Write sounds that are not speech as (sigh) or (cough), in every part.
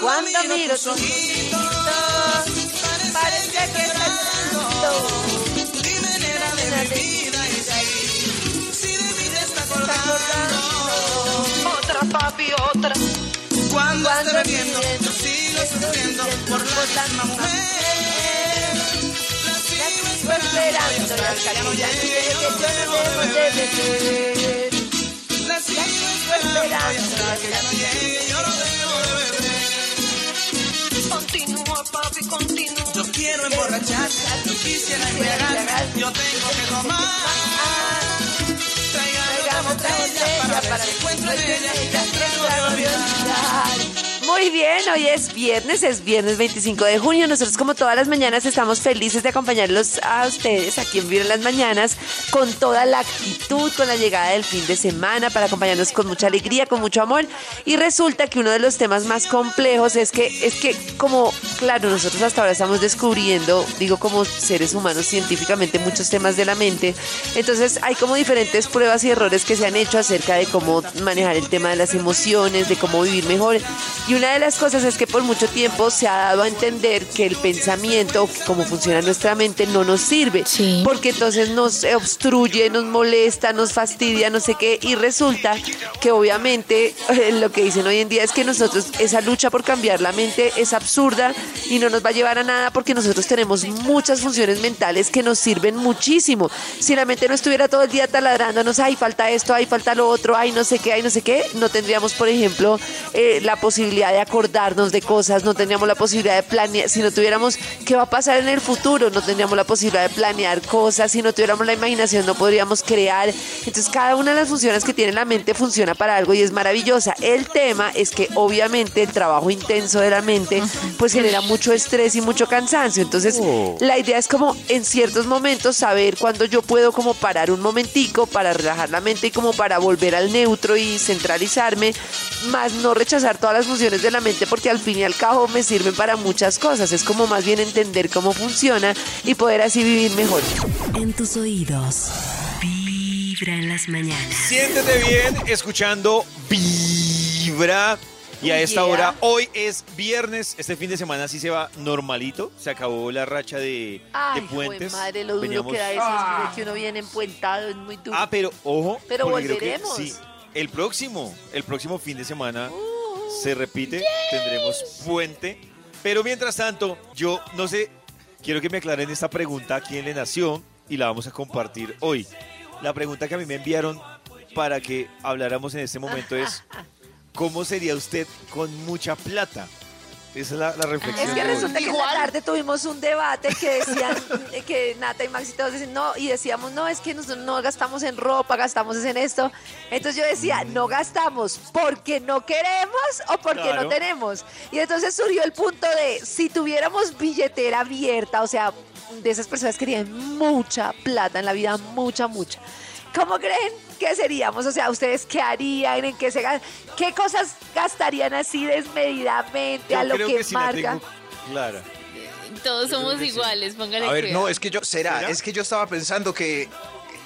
Cuando miro tus ojitos, parece que estás. Dime nena de mi vida y sí, si de mí te está acordando. Otra, papi, otra. Cuando Cuando esté bebiendo, yo sigo sufriendo por la misma mujer. La sigo esperando y al no debo de beber. La sigo esperando y hasta que ya no llegue Yo quiero emborrachar, yo quisiera embriagar, yo tengo que tomar. Traigamos otra botella para que encuentre en ella y ya tengo que olvidar. Muy bien, hoy es viernes, es viernes 25 de junio. Nosotros como todas las mañanas estamos felices de acompañarlos a ustedes aquí en en las Mañanas con toda la actitud, con la llegada del fin de semana para acompañarnos con mucha alegría, con mucho amor. Y resulta que uno de los temas más complejos es que, es que como, claro, nosotros hasta ahora estamos descubriendo, digo como seres humanos científicamente, muchos temas de la mente. Entonces hay como diferentes pruebas y errores que se han hecho acerca de cómo manejar el tema de las emociones, de cómo vivir mejor. Y una de las cosas es que por mucho tiempo se ha dado a entender que el pensamiento, o que cómo funciona nuestra mente, no nos sirve. Sí. Porque entonces nos obstruye, nos molesta, nos fastidia, no sé qué. Y resulta que obviamente eh, lo que dicen hoy en día es que nosotros, esa lucha por cambiar la mente es absurda y no nos va a llevar a nada porque nosotros tenemos muchas funciones mentales que nos sirven muchísimo. Si la mente no estuviera todo el día taladrándonos, ay, falta esto, ay, falta lo otro, ay, no sé qué, ay, no sé qué, no tendríamos, por ejemplo, eh, la posibilidad de acordarnos de cosas, no tendríamos la posibilidad de planear, si no tuviéramos qué va a pasar en el futuro, no tendríamos la posibilidad de planear cosas, si no tuviéramos la imaginación no podríamos crear. Entonces cada una de las funciones que tiene la mente funciona para algo y es maravillosa. El tema es que obviamente el trabajo intenso de la mente pues genera mucho estrés y mucho cansancio. Entonces la idea es como en ciertos momentos saber cuándo yo puedo como parar un momentico para relajar la mente y como para volver al neutro y centralizarme, más no rechazar todas las funciones de la mente porque al fin y al cabo me sirven para muchas cosas. Es como más bien entender cómo funciona y poder así vivir mejor. En tus oídos, Vibra en las mañanas. Siéntete bien escuchando Vibra. Y a esta Yeah. hora, hoy es viernes, este fin de semana sí se va normalito, se acabó la racha de, Ay, de puentes. madre, lo duro Veníamos- que da eso, es que uno viene empuentado, es muy duro. Ah, pero ojo, Pero que volveremos. sí, el próximo, el próximo fin de semana se repite, tendremos puente. Pero mientras tanto, yo no sé, quiero que me aclaren esta pregunta a quién le nació y la vamos a compartir hoy. La pregunta que a mí me enviaron para que habláramos en este momento es, (laughs) ¿cómo sería usted con mucha plata? Esa es la, la reflexión. Es que resulta que en la tarde tuvimos un debate que decían eh, que Nata y Maxi todos decían no y decíamos no es que nosotros no gastamos en ropa, gastamos es en esto. Entonces yo decía no gastamos porque no queremos o porque Claro. no tenemos. Y entonces surgió el punto de si tuviéramos billetera abierta, o sea, de esas personas que tienen mucha plata en la vida, mucha, mucha. ¿Cómo creen que seríamos? O sea, ¿ustedes qué harían? ¿En qué se ¿Qué cosas gastarían así desmedidamente Yo a lo creo que, la marca? clara. Todos Yo somos que sí. iguales, póngale A ver, cuidado. no, es que yo, será, ¿Será? es que yo estaba pensando que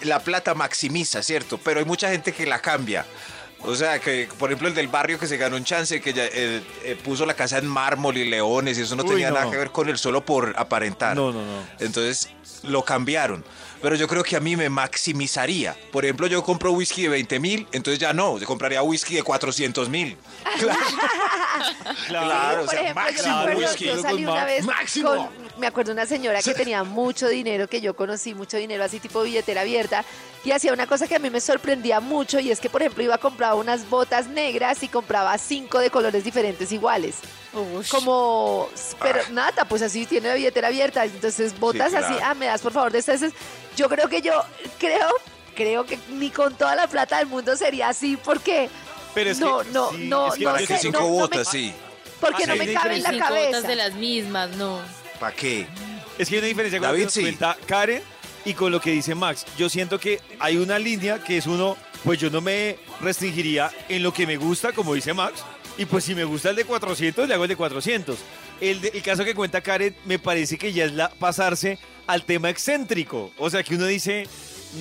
la plata maximiza, ¿cierto? Pero hay mucha gente que la cambia. O sea, que por ejemplo el del barrio que se ganó un chance, que ya eh, eh, puso la casa en mármol y leones, y eso no Uy, tenía no. nada que ver con él solo por aparentar. No, no, no. Entonces lo cambiaron. Pero yo creo que a mí me maximizaría. Por ejemplo, yo compro whisky de 20 mil, entonces ya no, yo compraría whisky de 400 mil. (laughs) Claro, o Por sea, ejemplo, máximo whisky. yo salí una vez Máximo. con, me acuerdo una señora que tenía mucho dinero, que yo conocí mucho dinero, así tipo billetera abierta, y hacía una cosa que a mí me sorprendía mucho, y es que, por ejemplo, iba a comprar unas botas negras y compraba cinco de colores diferentes iguales. Ush. Como, pero nada, pues así tiene la billetera abierta, entonces botas claro. así, ah, me das por favor de estas. Yo creo que yo, creo, creo que ni con toda la plata del mundo sería así, porque Pero es que- no, no, sí, no, es que no para ¿Para que qué sé, cinco no, no me- botas? Sí. Porque Ah, no sí, me cabe en la cinco botas cabeza. de las mismas, no. ¿Para qué? Es que hay una diferencia con lo que nos sí. cuenta Karen y con lo que dice Max. Yo siento que hay una línea que es uno, pues yo no me restringiría en lo que me gusta, como dice Max, y pues si me gusta el de 400, le hago el de 400. El, de- el caso que cuenta Karen me parece que ya es la, pasarse al tema excéntrico. O sea, que uno dice,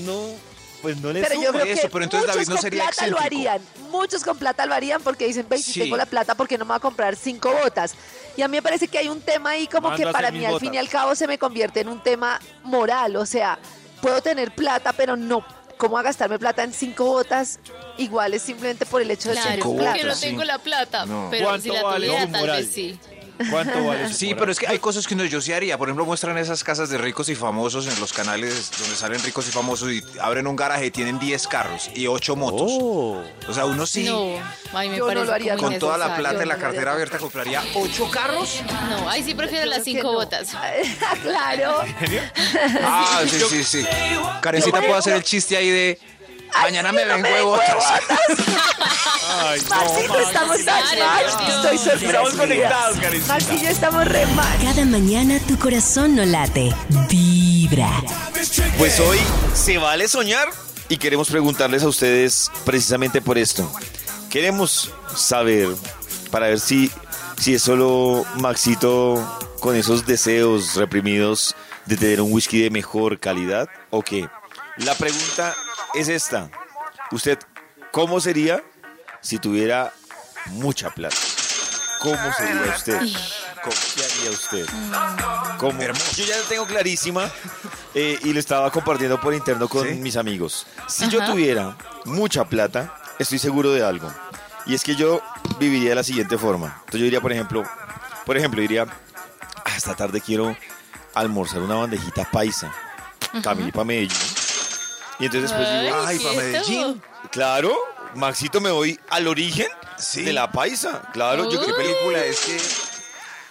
no, pues no le Pero yo suma. creo Eso, que pero entonces David no con sería plata lo excéntrico. harían. Muchos con plata lo harían porque dicen, ve, si Sí. tengo la plata, ¿por qué no me voy a comprar cinco botas? Y a mí me parece que hay un tema ahí como Mando que para mí al botas. fin y al cabo se me convierte en un tema moral. O sea, puedo tener plata, pero no. ¿Cómo a gastarme plata en cinco botas iguales simplemente por el hecho de Claro, tener Cinco plata? porque no tengo la plata, No. pero ¿Cuánto si la tuviera tal vez sí. ¿Cuánto (laughs) vale su Sí, pero es que hay cosas que uno yo sí haría. Por ejemplo, muestran esas casas de ricos y famosos en los canales donde salen ricos y famosos y abren un garaje y tienen 10 carros y 8 motos. Oh. O sea, uno sí, No, ay, me Yo no parece lo haría con toda la plata en la no cartera abierta, compraría 8 carros. No, ahí sí prefiero Yo las creo que cinco no. botas. (laughs) claro. Ah, (laughs) sí, sí, sí. Karencita puede hacer el chiste ahí de mañana me vengo de botas. Ay, no, Maxito, Max. estamos mal. Dios. Estoy sorprendida. Estamos conectados, Karencita. Max y yo estamos re mal. Cada mañana tu corazón no late, vibra. Pues hoy se vale soñar y queremos preguntarles a ustedes precisamente por esto. Queremos saber, para ver si, si es solo Maxito con esos deseos reprimidos de tener un whisky de mejor calidad o qué. La pregunta es esta. ¿Usted cómo sería si tuviera mucha plata? ¿Cómo sería usted? ¿Cómo, ¿Qué haría usted? ¿Cómo? Yo ya la tengo clarísima eh, y lo estaba compartiendo por interno con ¿Sí? mis amigos. Si yo tuviera mucha plata, estoy seguro de algo. Y es que yo viviría de la siguiente forma. Entonces yo diría, por ejemplo, por ejemplo, diría, "Ah, esta tarde quiero almorzar una bandejita paisa. Caminé para Medellín. Y entonces después digo, Ay, ay, pa' quieto. Medellín. Claro, Maxito, me voy al origen Sí. de la paisa. Claro, yo qué película es que.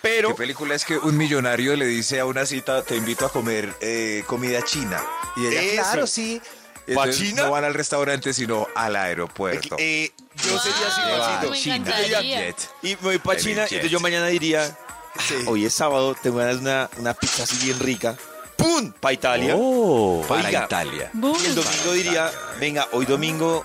Pero, ¿Qué película es que un millonario le dice a una cita, te invito a comer eh, comida china? Y ella, Eso. claro, sí. Y ¿Pa' entonces China? No van al restaurante, sino al aeropuerto. eh, yo Wow, sería así, Maxito. a me China. Y me voy para China, entonces yo mañana diría, "Ah, Sí. hoy es sábado, tengo ganas de una, una pizza así bien rica. ¡Pum! Para Italia. Para Oiga, Italia. Y el domingo diría, venga, hoy domingo,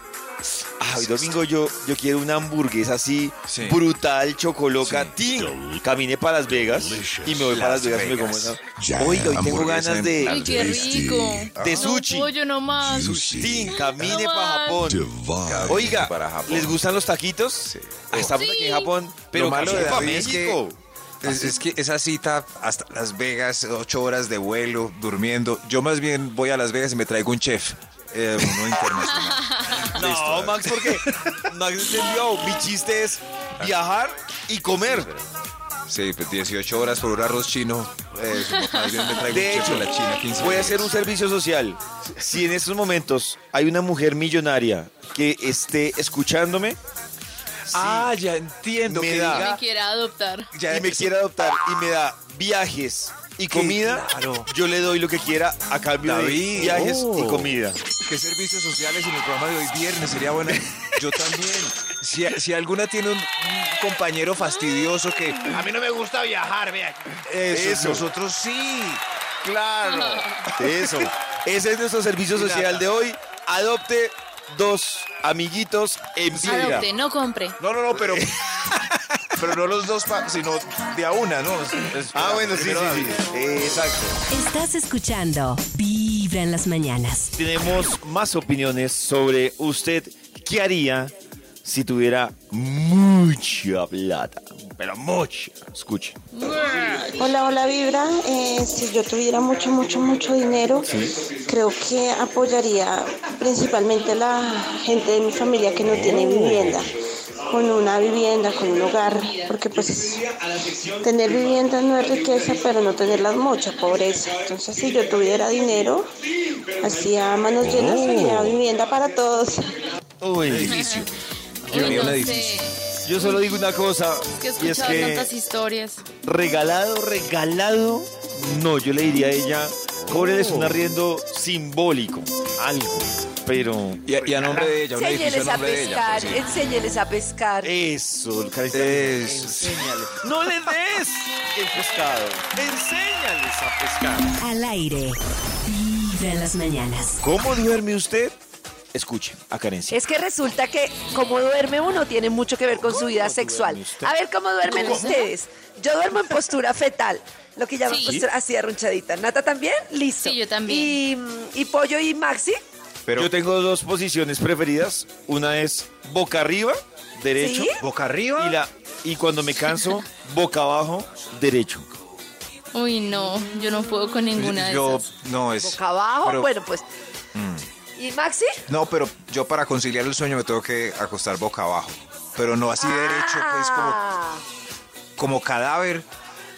ah, hoy domingo yo, yo quiero una hamburguesa así Sí. brutal, chocoloca, Sí. tin. Caminé para Las Vegas y me voy para Las Las Vegas y me como Vegas. esa. Oiga, hoy tengo ganas de, Ay, qué rico. de sushi. No, pollo nomás. Tin, camine No para. Japón. Oiga, para Japón. ¿les gustan los taquitos? Sí. Ah, Estamos Sí. aquí en Japón, pero Lo malo de David es que- México. Es, es que esa cita hasta Las Vegas, ocho horas de vuelo, durmiendo. Yo más bien voy a Las Vegas y me traigo un chef, eh, uno (laughs) internacional. No, Listo. Max, porque Max entendió. Mi chiste es viajar y comer. Sí, pues 18 horas por un arroz chino. eh, más bien me traigo De hecho, la China 15 voy a hacer un servicio social. Si en estos momentos hay una mujer millonaria que esté escuchándome Ah, ya entiendo. Me que da. Me quiera adoptar. ya y me quiere adoptar y me da viajes y comida, claro. yo le doy lo que quiera a cambio David, de viajes y oh. comida. ¿Qué servicios sociales en el programa de hoy viernes? Sería bueno. Yo también. Si, si alguna tiene un, un compañero fastidioso que a mí no me gusta viajar, vea. Eso, Eso. nosotros sí. Claro. Eso. Ese es nuestro servicio social de hoy. Adopte dos amiguitos en vida. Adopte, no compre. No, no, no, pero. (laughs) pero no los dos, sino de a una, ¿no? Es- Ah, bueno, sí, sí, sí. Exacto. Estás escuchando Vibra en las mañanas. Tenemos más opiniones sobre usted qué haría si tuviera mucha plata. Pero mucha. Escuche. Hola, hola Vibra. Eh, si yo tuviera mucho, mucho, mucho dinero, creo que apoyaría principalmente a la gente de mi familia que no tiene vivienda, con una vivienda, con un hogar, porque pues tener vivienda no es riqueza, pero no tenerla es mucha pobreza. Entonces, si yo tuviera dinero, hacía manos llenas, haría vivienda para todos. Uy. Uy, no edificio. sé. Yo solo digo una cosa. Es que he y es escuchado que tantas historias. regalado, regalado. No, yo le diría a ella, cóbreles un arriendo simbólico. Algo. pero Y a, y a nombre de ella, un edificio a a nombre de ella. pescar, pues, sí. enséñeles a pescar. eso, Eso. enséñale. No le des el pescado, enséñales a pescar. Al aire. Vibra en las mañanas. ¿Cómo duerme usted? Escuche a Karencita. Es que resulta que como duerme uno tiene mucho que ver con su vida sexual. A ver cómo duermen ustedes. Yo duermo en postura fetal, lo que llaman Sí. postura así arrunchadita. ¿Nata también? Listo. Sí, yo también. Y, mm, y Pollo y Maxi. Pero Yo tengo dos posiciones preferidas. Una es boca arriba, derecho. ¿Sí? boca arriba. Y, la, y cuando me canso, (laughs) boca abajo, derecho. Uy, no, yo no puedo con ninguna de yo esas. no es. Boca abajo. pero- bueno, pues. ¿Y Maxi? No, pero yo para conciliar el sueño me tengo que acostar boca abajo. Pero no así derecho, pues como, Ah. como cadáver,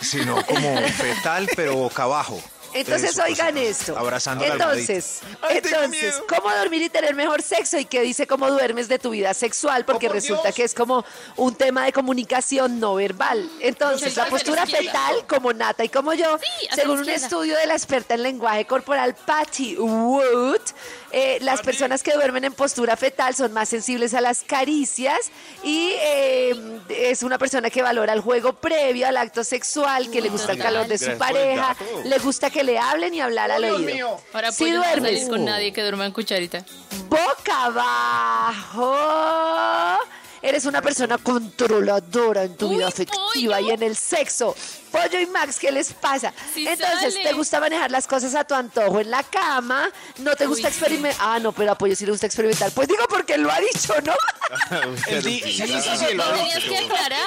sino como (laughs) fetal, pero boca abajo. Entonces Eso, pues, oigan esto. Abrazando. Entonces, Ay, entonces. ¿cómo dormir y tener mejor sexo? ¿Y qué dice cómo duermes de tu vida sexual? Porque resulta que es como un tema de comunicación no verbal. Entonces, la postura fetal, como Nata y como yo, Sí, según un estudio de la experta en lenguaje corporal Patty Wood, eh, las personas que duermen en postura fetal son más sensibles a las caricias y eh, es una persona que valora el juego previo al acto sexual, que le gusta el calor de su pareja, le gusta que le hablen y hablar al oído. Ahora si duermes salir con nadie que duerma en cucharita. boca abajo, eres una persona controladora en tu vida afectiva y en el sexo. Pollo y Max, ¿qué les pasa? Sí Entonces, sale. ¿te gusta manejar las cosas a tu antojo en la cama? ¿No te gusta experimentar? Ah, no, pero a Pollo sí le gusta experimentar. Pues digo porque él lo ha dicho, ¿no? (laughs) (laughs) Di- sí, sí, sí, sí, lo ha tenías dicho. que aclarar.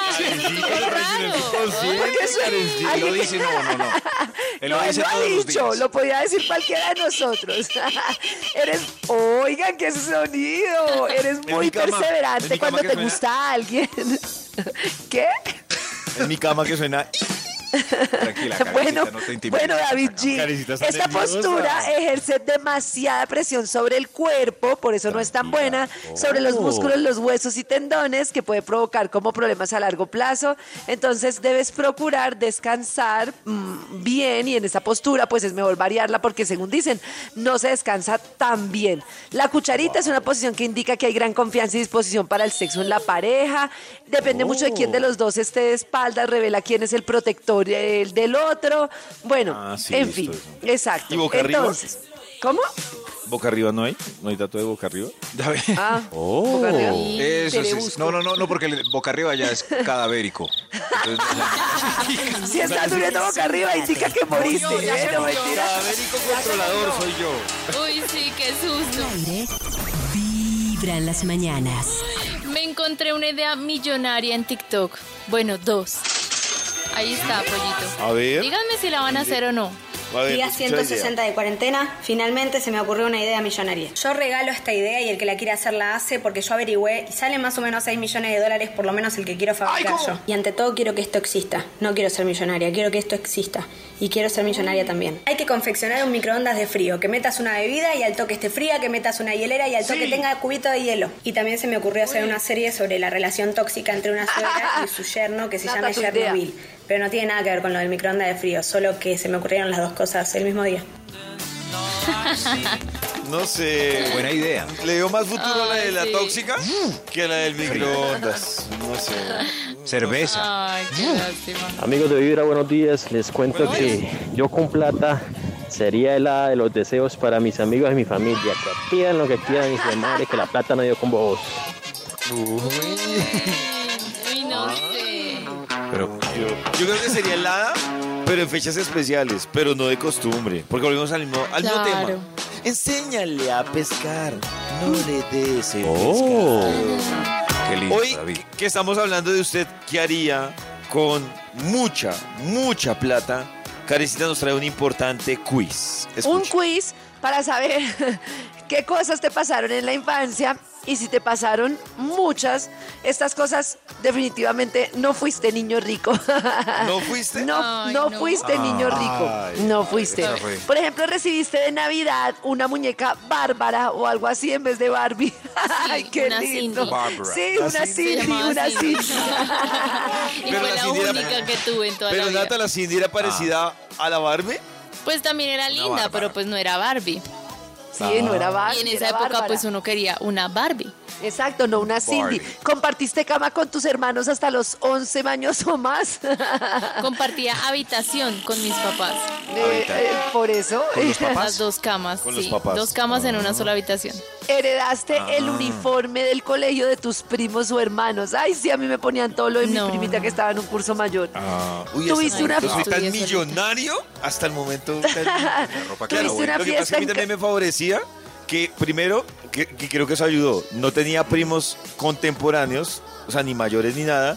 lo dice, no, no, no. (laughs) Él no, lo él dice lo ha dicho, días. lo podía decir cualquiera de nosotros. Eres, oigan, qué sonido. Eres muy perseverante cuando te gusta a alguien. ¿Qué? En mi cama que suena. Tranquila, (laughs) Karencita, Bueno, no te intimides. bueno, David G. Esta postura ejerce demasiada presión sobre el cuerpo, por eso no es tan buena, sobre los músculos, los huesos y tendones, que puede provocar como problemas a largo plazo. Entonces debes procurar descansar mm, bien y en esa postura pues es mejor variarla porque según dicen no se descansa tan bien. La cucharita es una posición que indica que hay gran confianza y disposición para el sexo en la pareja. Depende mucho de quién de los dos esté de espaldas, revela quién es el protector el del otro. Bueno, Ah, sí, en fin, exacto. ¿Y boca arriba? Entonces, ¿cómo? Boca arriba no hay. No hay dato de boca arriba. (laughs) Ah, boca arriba. Eso sí. No, no, no, no, porque el boca arriba ya es cadavérico. Entonces, (laughs) Si estás durmiendo boca arriba, indica que moriste. ¿eh? No mentira. Cadavérico controlador soy yo. Uy, sí, qué susto. Vibra en las mañanas. Me encontré una idea millonaria en TikTok. Bueno, dos. Ahí está, pollito. A ver. Díganme si la van a hacer o no. A ver, Día escucha la idea. 160 de cuarentena, finalmente se me ocurrió una idea millonaria. Yo regalo esta idea y el que la quiera hacer la hace porque yo averigüé y sale más o menos 6 millones de dólares por lo menos el que quiero fabricar yo. Y ante todo quiero que esto exista. No quiero ser millonaria, quiero que esto exista. Y quiero ser millonaria también. Hay que confeccionar un microondas de frío, que metas una bebida y al toque esté fría, que metas una hielera y al toque tenga cubito de hielo. Y también se me ocurrió hacer una serie sobre la relación tóxica entre una suegra y su yerno que se Nata, llama. Chernobyl. Pero no tiene nada que ver con lo del microondas de frío, solo que se me ocurrieron las dos cosas el mismo día. (laughs) No sé. buena idea. Le dio más futuro a la de la sí. tóxica que a la del microondas. No sé. Cerveza. Ay, qué lástima. Amigos de Vibra, buenos días. Les cuento que yo con plata sería la de los deseos para mis amigos y mi familia. Que pidan lo que quieran y se madre que la plata no dio con vos. Uy. Pero Yo, yo creo que sería helada, pero en fechas especiales, pero no de costumbre. Porque volvemos al mismo, al mismo Claro. tema. Enséñale a pescar. No le des el Oh. qué lindo, Hoy David. que estamos hablando de usted, ¿qué haría con mucha, mucha plata? Carecita nos trae un importante quiz. Un quiz para saber (laughs) qué cosas te pasaron en la infancia y si te pasaron muchas, estas cosas definitivamente no fuiste niño rico. ¿No fuiste? No, Ay, no, no. fuiste niño rico. Ay, no fuiste. fue. Por ejemplo, recibiste de Navidad una muñeca bárbara o algo así en vez de Barbie. (laughs) Ay, qué una lindo. Cindy. Bárbara. Sí, una Cindy. Una Cindy. Cindy. (laughs) Y Pero fue la la Cindy era- única que tuve en toda Pero la vida. Nata, la Cindy era parecida a la Barbie. Pues también era linda, pero pues no era Barbie. Sí, no era Barbie. Y en esa época Bárbara. pues uno quería una Barbie. Exacto, no una Cindy. Barbie. ¿Compartiste cama con tus hermanos hasta los 11 años o más? (laughs) Compartía habitación con mis papás. Eh, eh, por eso ¿Con los (laughs) papás? Las dos camas, Con los sí. papás. Dos camas en Ah. una sola habitación. heredaste Ah. el uniforme del colegio de tus primos o hermanos. Ay, sí, a mí me ponían todo lo de No. mi primita que estaba en un curso mayor. Ah, uy, ¿Tuviste una- momento soy tan millonario hasta el momento. tan- (laughs) La ropa que ¿Tuviste una Lo que pasa es que a mí fiesta en también me favorecía que primero, que, que creo que eso ayudó, no tenía primos contemporáneos, o sea, ni mayores ni nada,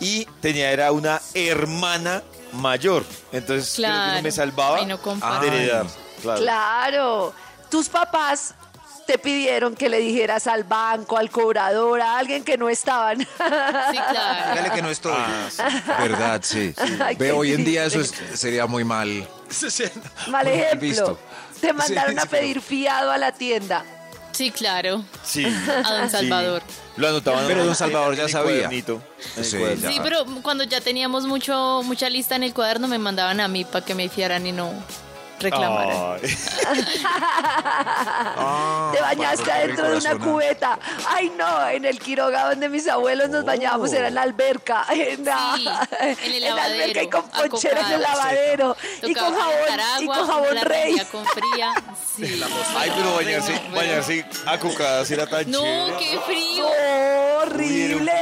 y tenía era una hermana mayor. Entonces creo que Claro. no me salvaba Ay, no heredar. Claro. Claro. Tus papás te pidieron que le dijeras al banco, al cobrador, a alguien que no estaban. Sí, claro. Dígale que no estoy. Ah, sí. Verdad, sí. Ay, Ve, hoy en día eso es- sería muy mal. Mal ejemplo. visto. Te mandaron (laughs) Sí, a pedir fiado a la tienda. Sí, claro. Sí. A don Sí. Salvador. Lo anotaban. Pero don Salvador ya sabía. ya. Sí, pero cuando ya teníamos mucho mucha lista en el cuaderno me mandaban a mí para que me fiaran y no reclamaran. Ay. (laughs) Ah, Te bañaste adentro de una cubeta. Ay, no, en el Quiroga donde mis abuelos nos bañábamos era en la alberca. (laughs) En la, Sí, en el la alberca y con ponchera en el lavadero. Y con jabón, y con jabón la rey. con fría. (laughs) Sí. Ay, pero bañarse, bañarse a cocadas era tan No, chévere. qué frío. Oh, horrible.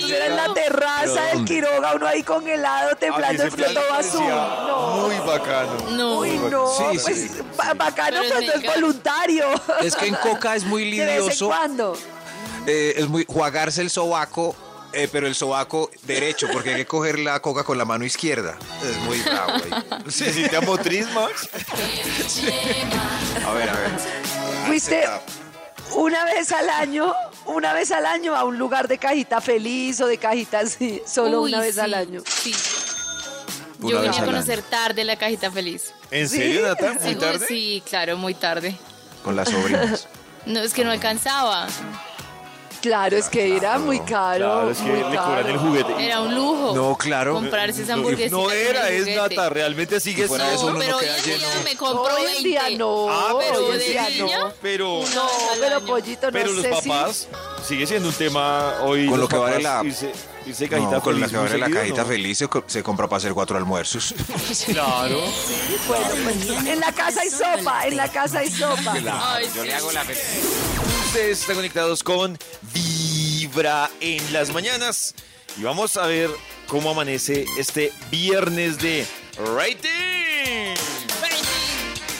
Qué Y a nosotros frío. era en la terraza del. Quiroga, uno ahí congelado, A mí temblando azul. parecía No. Muy bacano. No. Uy, no, Sí, pues sí. ba- bacano Pero es cuando es mega. voluntario. Es que en coca es muy (laughs) De vez en lidioso. cuando. eh, es muy jugarse el sobaco, eh, pero el sobaco derecho, porque hay que coger la coca con la mano izquierda. Es muy bravo. ahí. (laughs) ¿Necesita motriz, Max? (laughs) A ver, a ver. Fuiste una vez al año, una vez al año a un lugar de cajita feliz o de cajita así, solo Uy, una vez sí, al año. Sí. Una Yo vine a conocer tarde la cajita feliz. ¿En ¿Sí? serio, Nata? ¿Muy Sí, tarde? Sí, claro, muy tarde. Con las sobrinas. (laughs) No, es que no alcanzaba. Claro, es que era muy caro. Claro, es que muy le caro. cobran el juguete. Era un lujo. No, claro. Comprarse esa No, hamburguesita. No era, es. Nata, realmente sigue fuera siendo. eso, No, uno pero no hoy en día lleno. me compro Hoy en día 20. no. Ah, pero hoy en día niña, no. Pero, No, pero pollito, no pero los sé si- papás sigue siendo un tema hoy. Con lo que vale papás la- Irse, irse cajita No, con la feliz que abre la cajita ¿no? feliz se, co- se compra para hacer cuatro almuerzos. (laughs) Claro. Bueno, pues, en la casa hay sopa, en la casa hay sopa. Ay, sí. Ustedes están conectados con Vibra en las mañanas. Y vamos a ver cómo amanece este viernes de rating.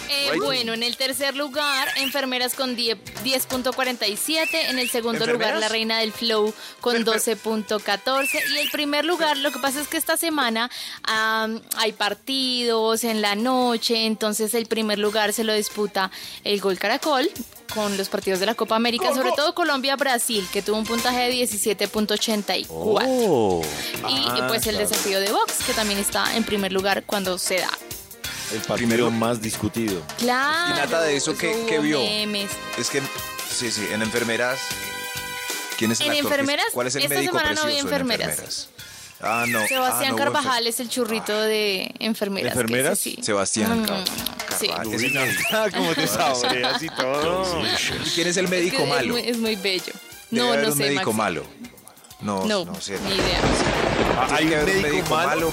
Eh, bueno, en el tercer lugar, enfermeras con 10 10.47. En el segundo lugar, la reina del flow con 12.14. Y el primer lugar, lo que pasa es que esta semana hay partidos en la noche. Entonces, el primer lugar se lo disputa el Gol Caracol con los partidos de la Copa América, sobre todo Colombia-Brasil, que tuvo un puntaje de 17.84. Oh. Y Ah, pues el claro. desafío de box, que también está en primer lugar cuando se da. El partido más discutido. Claro. Y Nata, de eso, ¿qué- hubo qué vio? memes. Es que, sí, sí, en enfermeras. ¿Quién es el En actor? enfermeras, ¿Cuál es el esta médico semana no vi precioso en enfermeras. Ah, no. Sebastián ah, no, Carvajal es el churrito de enfermeras. ¿Enfermeras? ese sí. Sebastián Mm, Car- sí. Carvajal. Nata, ¿Cómo te saboreas y todo? ¿Y quién es el Es que médico es malo? muy- Es muy, bello. Debe No, haber no un sé, médico Maxi. malo. No, No, no, sé. ni idea. Ah, Hay que un médico malo.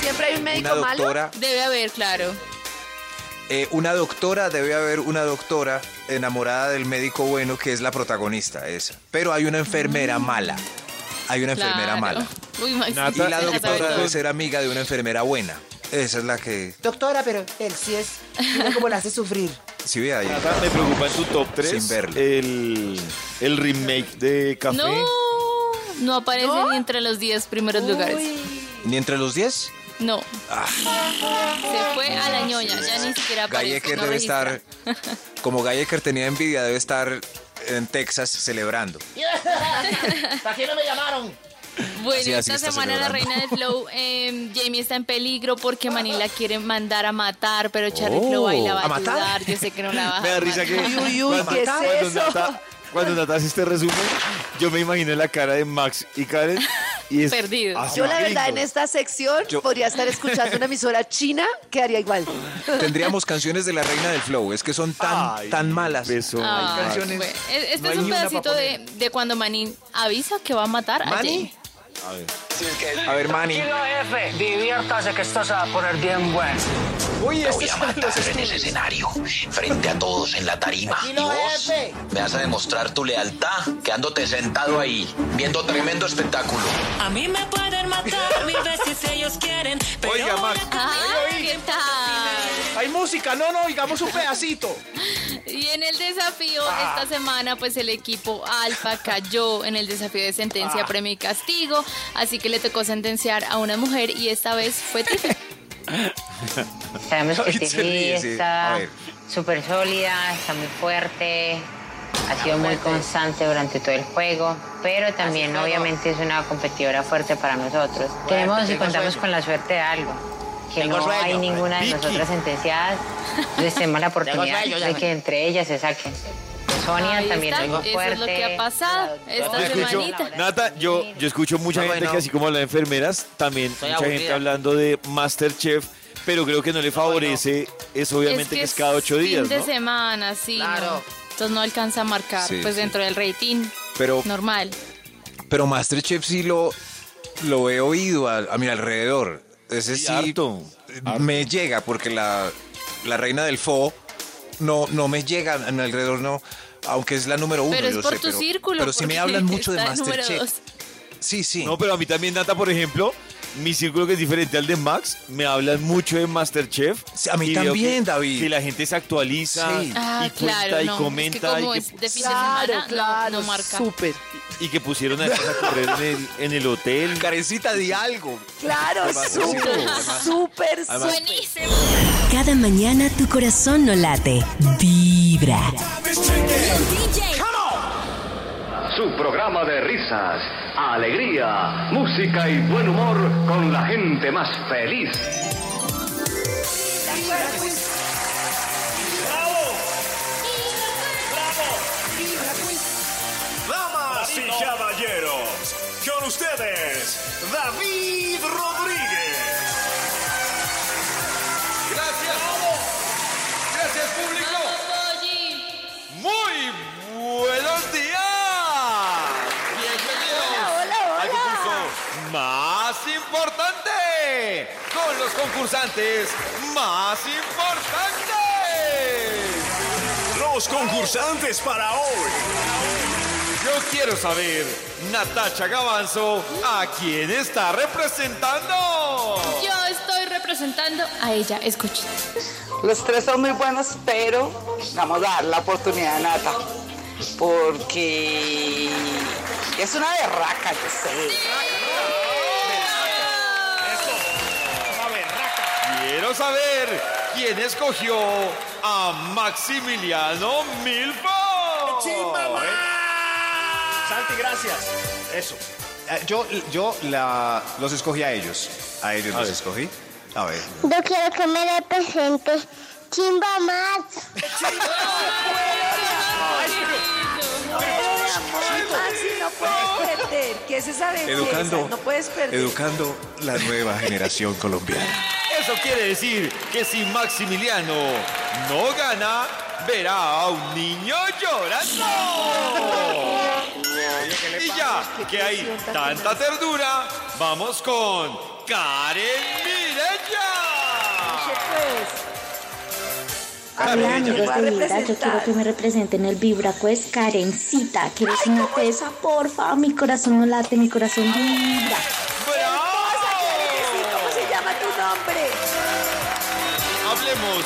Siempre hay un Una médico malo. doctora. Debe haber, claro. eh, una doctora, debe haber una doctora enamorada del médico bueno que es la protagonista, esa. Pero hay una enfermera mala. Hay una enfermera claro. mala. Uy, Maxi, Y Nata, la ya sabe doctora debe ser amiga de una enfermera buena. Esa es la que. Doctora, pero él sí es. Mira cómo la hace sufrir. Sí, ve ahí. Nata, me preocupa en tu top 3 Sin verlo. el, el remake de Café. No, no aparece ni entre los 10 primeros lugares. ¿Ni entre los 10? No. Ah. Se fue a la ñoña, ya ni siquiera aparece. Gallecker no debe registra. estar. Como Gallecker tenía envidia, debe estar en Texas celebrando. (laughs) ¿Para qué no me llamaron? Bueno, así esta semana la reina del flow, (laughs) eh, Jamie está en peligro porque Manila quiere mandar a matar, pero Charlie Flow ahí la va a, ¿A matar? ayudar. Yo sé que no la va a (laughs) Me da risa que. Uy, uy, ¿qué es cuando eso? Nata- cuando Nata hace este resumen, yo me imagino la cara de Max y Karen Y es perdidos. así Yo la verdad en esta sección Yo- podría estar escuchando una emisora china que haría igual. Tendríamos canciones de la reina del flow. Es que son tan, Ay, tan malas. beso. Canciones- bueno, e- Este no es hay un ni una pedacito de, de cuando Manín avisa que va a matar a ¿Mani? Jay. A ver, Manny. F, diviértase que esto se va a poner bien bueno. Uy, Te voy es a matar en ese escenario, frente a todos en la tarima. Y vos me vas a demostrar tu lealtad quedándote sentado ahí, viendo tremendo espectáculo. A mí me pueden matar mil (laughs) veces si ellos quieren. Pero Oiga, Max. Ah, ¿qué tal? Hay música, no, no, digamos un pedacito. Y en el desafío Ah. esta semana, pues el equipo Alfa cayó en el desafío de sentencia, Ah. premio y castigo. Así que le tocó sentenciar a una mujer y esta vez fue Tiffy. Sabemos que Tiffy está súper sólida, está muy fuerte, ha sido muy constante durante todo el juego, pero también obviamente es una competidora fuerte para nosotros. Tenemos y contamos con la suerte de algo, que Tengo no hay sueño. ninguna de Vicky. nosotras sentenciadas, entonces tenemos la oportunidad sueño, de que entre ellas se saquen. Sonia Ahí también está, es muy eso fuerte. es lo que ha pasado esta Yo escucho, semanita. Nata, yo, yo escucho mucha No, gente bueno. que así como las enfermeras, también mucha gente hablando de Masterchef, pero creo que no le favorece eso obviamente que es cada ocho días, fin de ¿no? semana, sí. Claro. no. Entonces no alcanza a marcar, Sí, pues sí. dentro del rating Pero, normal. pero Masterchef sí lo, lo he oído a, a mi alrededor. Ese Sí, harto, me llega porque la, la reina del fo no, no me llega mi alrededor, no. Aunque es la número uno, Pero es yo por sé, tu pero, círculo. Pero sí me hablan mucho de Masterchef. Sí, sí. No, pero a mí también, Nata, por ejemplo, mi círculo que es diferente al de Max, me hablan mucho de Masterchef. Sí, a mí y también, que- David. Que la gente se actualiza Sí. Ah, y cuenta claro, y no. comenta es que como y, es que, de fin de Claro, semana, claro, no, marca. súper. y que pusieron a a correr en el, en el hotel. Carecita de algo. Claro, súper, súper. Buenísimo. Cada mañana tu corazón no late, vibra. Su programa de risas, alegría, música y buen humor con la gente más feliz. Damas y caballeros, con ustedes, David Rodríguez. Más importante con los concursantes más importantes. Los concursantes para hoy. Yo quiero saber, Natacha Gavanzo, ¿a quién está representando? Yo estoy representando a ella, escuchen. Los tres son muy buenos, pero vamos a dar la oportunidad a Nata. Porque es una berraca, yo sé. Quiero saber quién escogió a Maximiliano Milfo. Santi, gracias. Eso. Eh, Yo, yo la, los escogí a ellos. A ellos los escogí. A ver. Yo quiero que me represente Chimba más. Maxi, no puedes perder. ¿Qué es esa belleza? Educando, No puedes perder. educando la nueva generación colombiana. Eso quiere decir que si Maximiliano no gana, verá a un niño llorando. Y ya que hay tanta ternura, vamos con Karen. Hola amigos de Vibra, yo quiero que me representen el Vibraco es Karencita. Quiero ser una tesa, porfa. Mi corazón no late, mi corazón vibra. ¿Cómo se llama tu nombre? Hablemos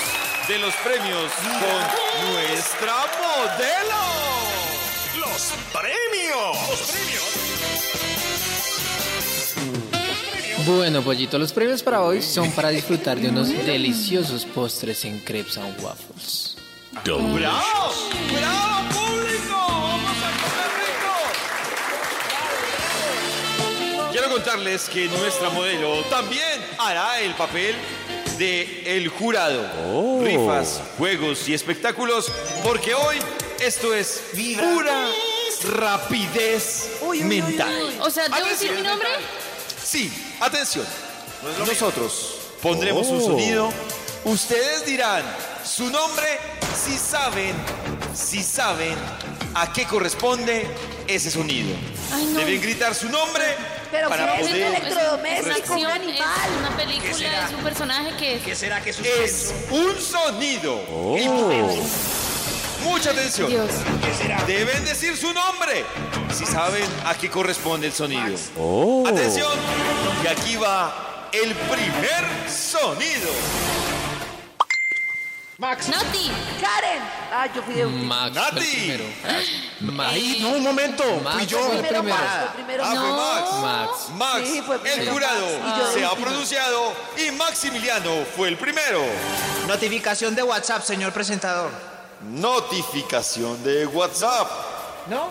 de los premios con nuestra modelo. Los premios. Los premios. Bueno, pollito, los premios para hoy son para disfrutar de unos deliciosos postres en crepes and waffles. ¡Bravo! ¡Bravo, público! ¡Vamos a comer rico! Quiero contarles que nuestra modelo también hará el papel de el jurado. Rifas, juegos y espectáculos, porque hoy esto es pura rapidez mental. O sea, ¿debo decir mi nombre? Sí, atención. Nosotros pondremos un sonido. Ustedes dirán su nombre si saben, si saben a qué corresponde ese sonido. Ay, no. Deben gritar su nombre Pero para ¿qué es un poder electrodoméstico, un Es animal? una película, es un personaje que es. ¿Qué será que es un sonido. Mucha atención. Dios. Deben decir su nombre si saben a qué corresponde el sonido. Oh. Atención. Y aquí va el primer sonido. Max. Nati. Karen. Ah, yo fui de última. Max Nati. primero. Max. Ahí, no, un momento. Max Fui yo. fue Primero. Max, fue primero Ah, fue Max. Max. Max, Sí, fue el jurado, de se ha pronunciado y Maximiliano fue el primero. Notificación de WhatsApp, señor presentador. Notificación de WhatsApp. ¿No?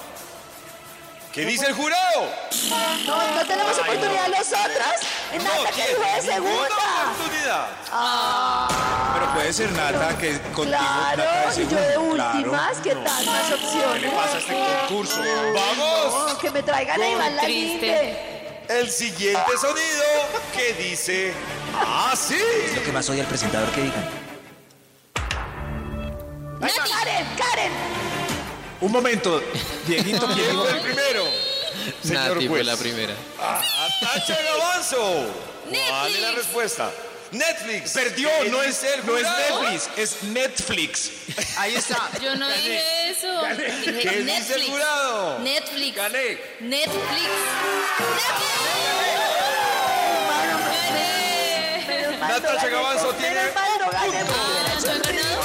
¿Qué dice el jurado? No, no tenemos oportunidad No que tiene dijo de ninguna segunda. oportunidad. Pero puede ser Nata que contigo. Claro, Nata y yo de últimas, ¿qué tal? Más opciones. ¿Qué pasa a este concurso? ¡Vamos! No, que me traigan a Iván triste. Lalinde. El siguiente sonido que dice así. ¿Qué más oye el presentador que digan? Un momento, Dieguito, ¿quién fue el primero? Señor Nati fue juez. la primera. Atacha Gavanzo. ¿Cuál es la respuesta? Netflix. Perdió, ¿Qué no es, el no es? Netflix, es Netflix. Ahí está. Yo no dije eso. Dije ¿Qué dice el Netflix. jurado? Netflix. Gané. Netflix. Gané. Natacha Gavanzo tiene Menos mal no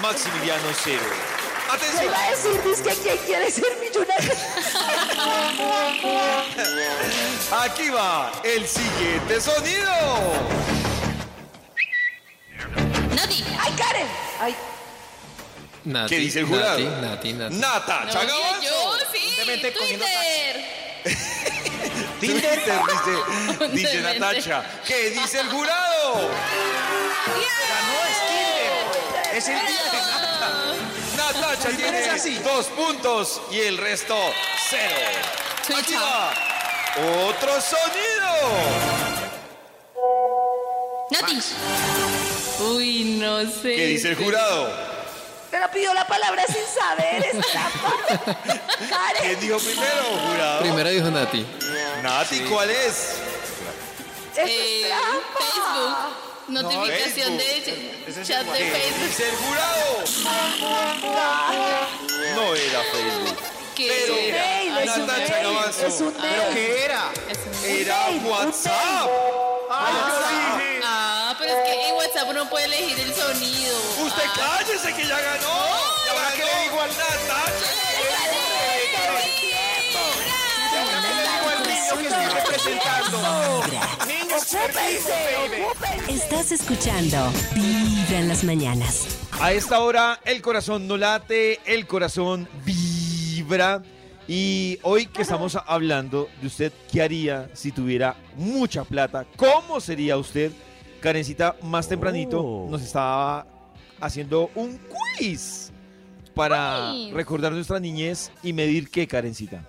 Maximiliano cero. Yo Atención. iba a decir, que quién quiere ser millonario. (laughs) Aquí va el siguiente sonido. Nati. ¡Ay, Karen! ¡Ay, Nati, ¿Qué dice el jurado? Nati, Nati, Nati. Natacha No, yo sí. Twitter. (laughs) Tinder dice, dice. Natacha. ¿Qué dice el jurado? Es el día de Nata. Natacha tiene es así. dos puntos y el resto cero. Aquí va otro sonido. Nati. Uy, no sé. ¿Qué dice el jurado? pero pidió la palabra sin saber, es trampa. (laughs) Karen. ¿Quién dijo primero, jurado? Primero dijo Nati. Nati, ¿cuál es? Eh, es trampa. Facebook. Notificación Facebook. de chat de ¿Qué Facebook. dice el jurado? No era Facebook. ¿Qué Pero era? mail, es un Natacha mail, Gavanzo. es un ¿Pero qué era? Es un- Era mail, WhatsApp. Ay, yo dije. Ah, pero es que en WhatsApp uno puede elegir el sonido. Usted Ah. cállese que ya ganó. ¿Y ahora qué le digo al Natacha? Estás escuchando Vibra en las mañanas. A esta hora el corazón no late, el corazón vibra. Y hoy que estamos hablando de usted, ¿qué haría si tuviera mucha plata? ¿Cómo sería usted? Karencita más tempranito Oh. nos estaba haciendo un quiz para Quiz. recordar nuestra niñez y medir qué, Karencita.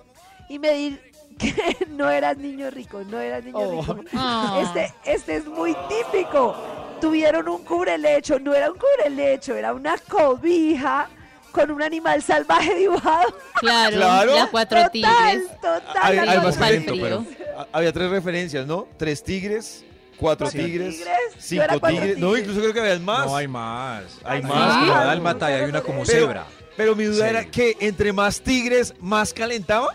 Y me di que (laughs) no eras niño rico, no eras niño Oh. rico. Ah. Este, este es muy típico. Tuvieron un cubrelecho, no era un cubrelecho, era una cobija con un animal salvaje dibujado. Claro, Claro. las cuatro Total, tigres. total. Hay- la hay cosa más para el talento, frío. pero ha- había tres referencias, ¿no? Tres tigres, cuatro Cuatro tigres, cinco tigres. No, incluso creo que había más. No hay más. Hay Hay más, más. dálmata y hay una como Pero- cebra. Pero mi duda Sí. era que entre más tigres, más calentaba.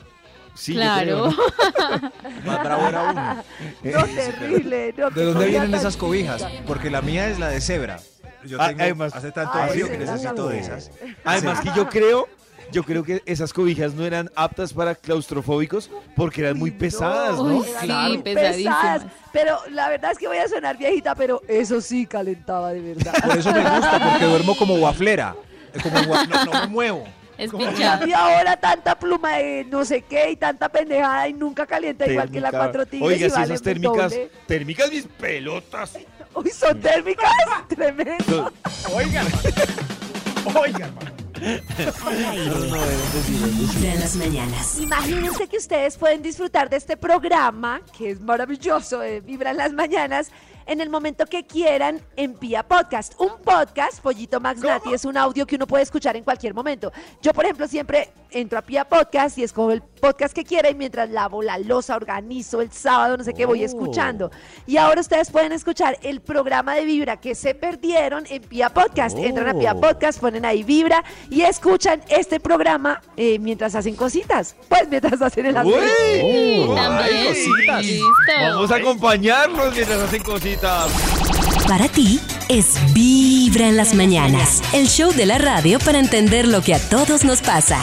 Sí, Claro. creo, ¿no? Más bravo era uno. (laughs) No, terrible. no, ¿De dónde vienen esas cobijas? Porque la mía es la de cebra. Yo Ah, tengo, además- hace tanto Ay, frío que necesito de esas. Además que yo creo, yo creo que esas cobijas no eran aptas para claustrofóbicos porque eran muy pesadas, ¿no? Uy, sí, muy pesadísimas. pesadas, Pero la verdad es que voy a sonar viejita, pero eso sí calentaba de verdad. Por eso me gusta, porque duermo como guaflera. Como gua- no, no me muevo. Es Y pinchado. ahora (laughs) tanta pluma de no sé qué y tanta pendejada y nunca calienta igual que la cuatro tigres Oiga, y si vale esas térmicas, doble. térmicas mis pelotas. (laughs) Uy, son térmicas, (laughs) tremendo. Oigan, oigan, en las mañanas. Imagínense que ustedes pueden disfrutar de este programa, que es maravilloso, de Vibra en las mañanas, en el momento que quieran en Pia Podcast. Un podcast, Pollito Max Nati, es un audio que uno puede escuchar en cualquier momento. Yo, por ejemplo, siempre entro a Pia Podcast y escojo el podcast que quiera y mientras lavo la losa, organizo el sábado, no sé qué, voy Oh. escuchando. Y ahora ustedes pueden escuchar el programa de Vibra que se perdieron en Pia Podcast. Entran a Pia Oh. Podcast, ponen ahí Vibra y escuchan este programa eh, mientras hacen cositas. Pues mientras hacen el aseo. Listo. Vamos a acompañarlos mientras hacen cositas. Para ti es Vibra en las mañanas. El show de la radio para entender lo que a todos nos pasa.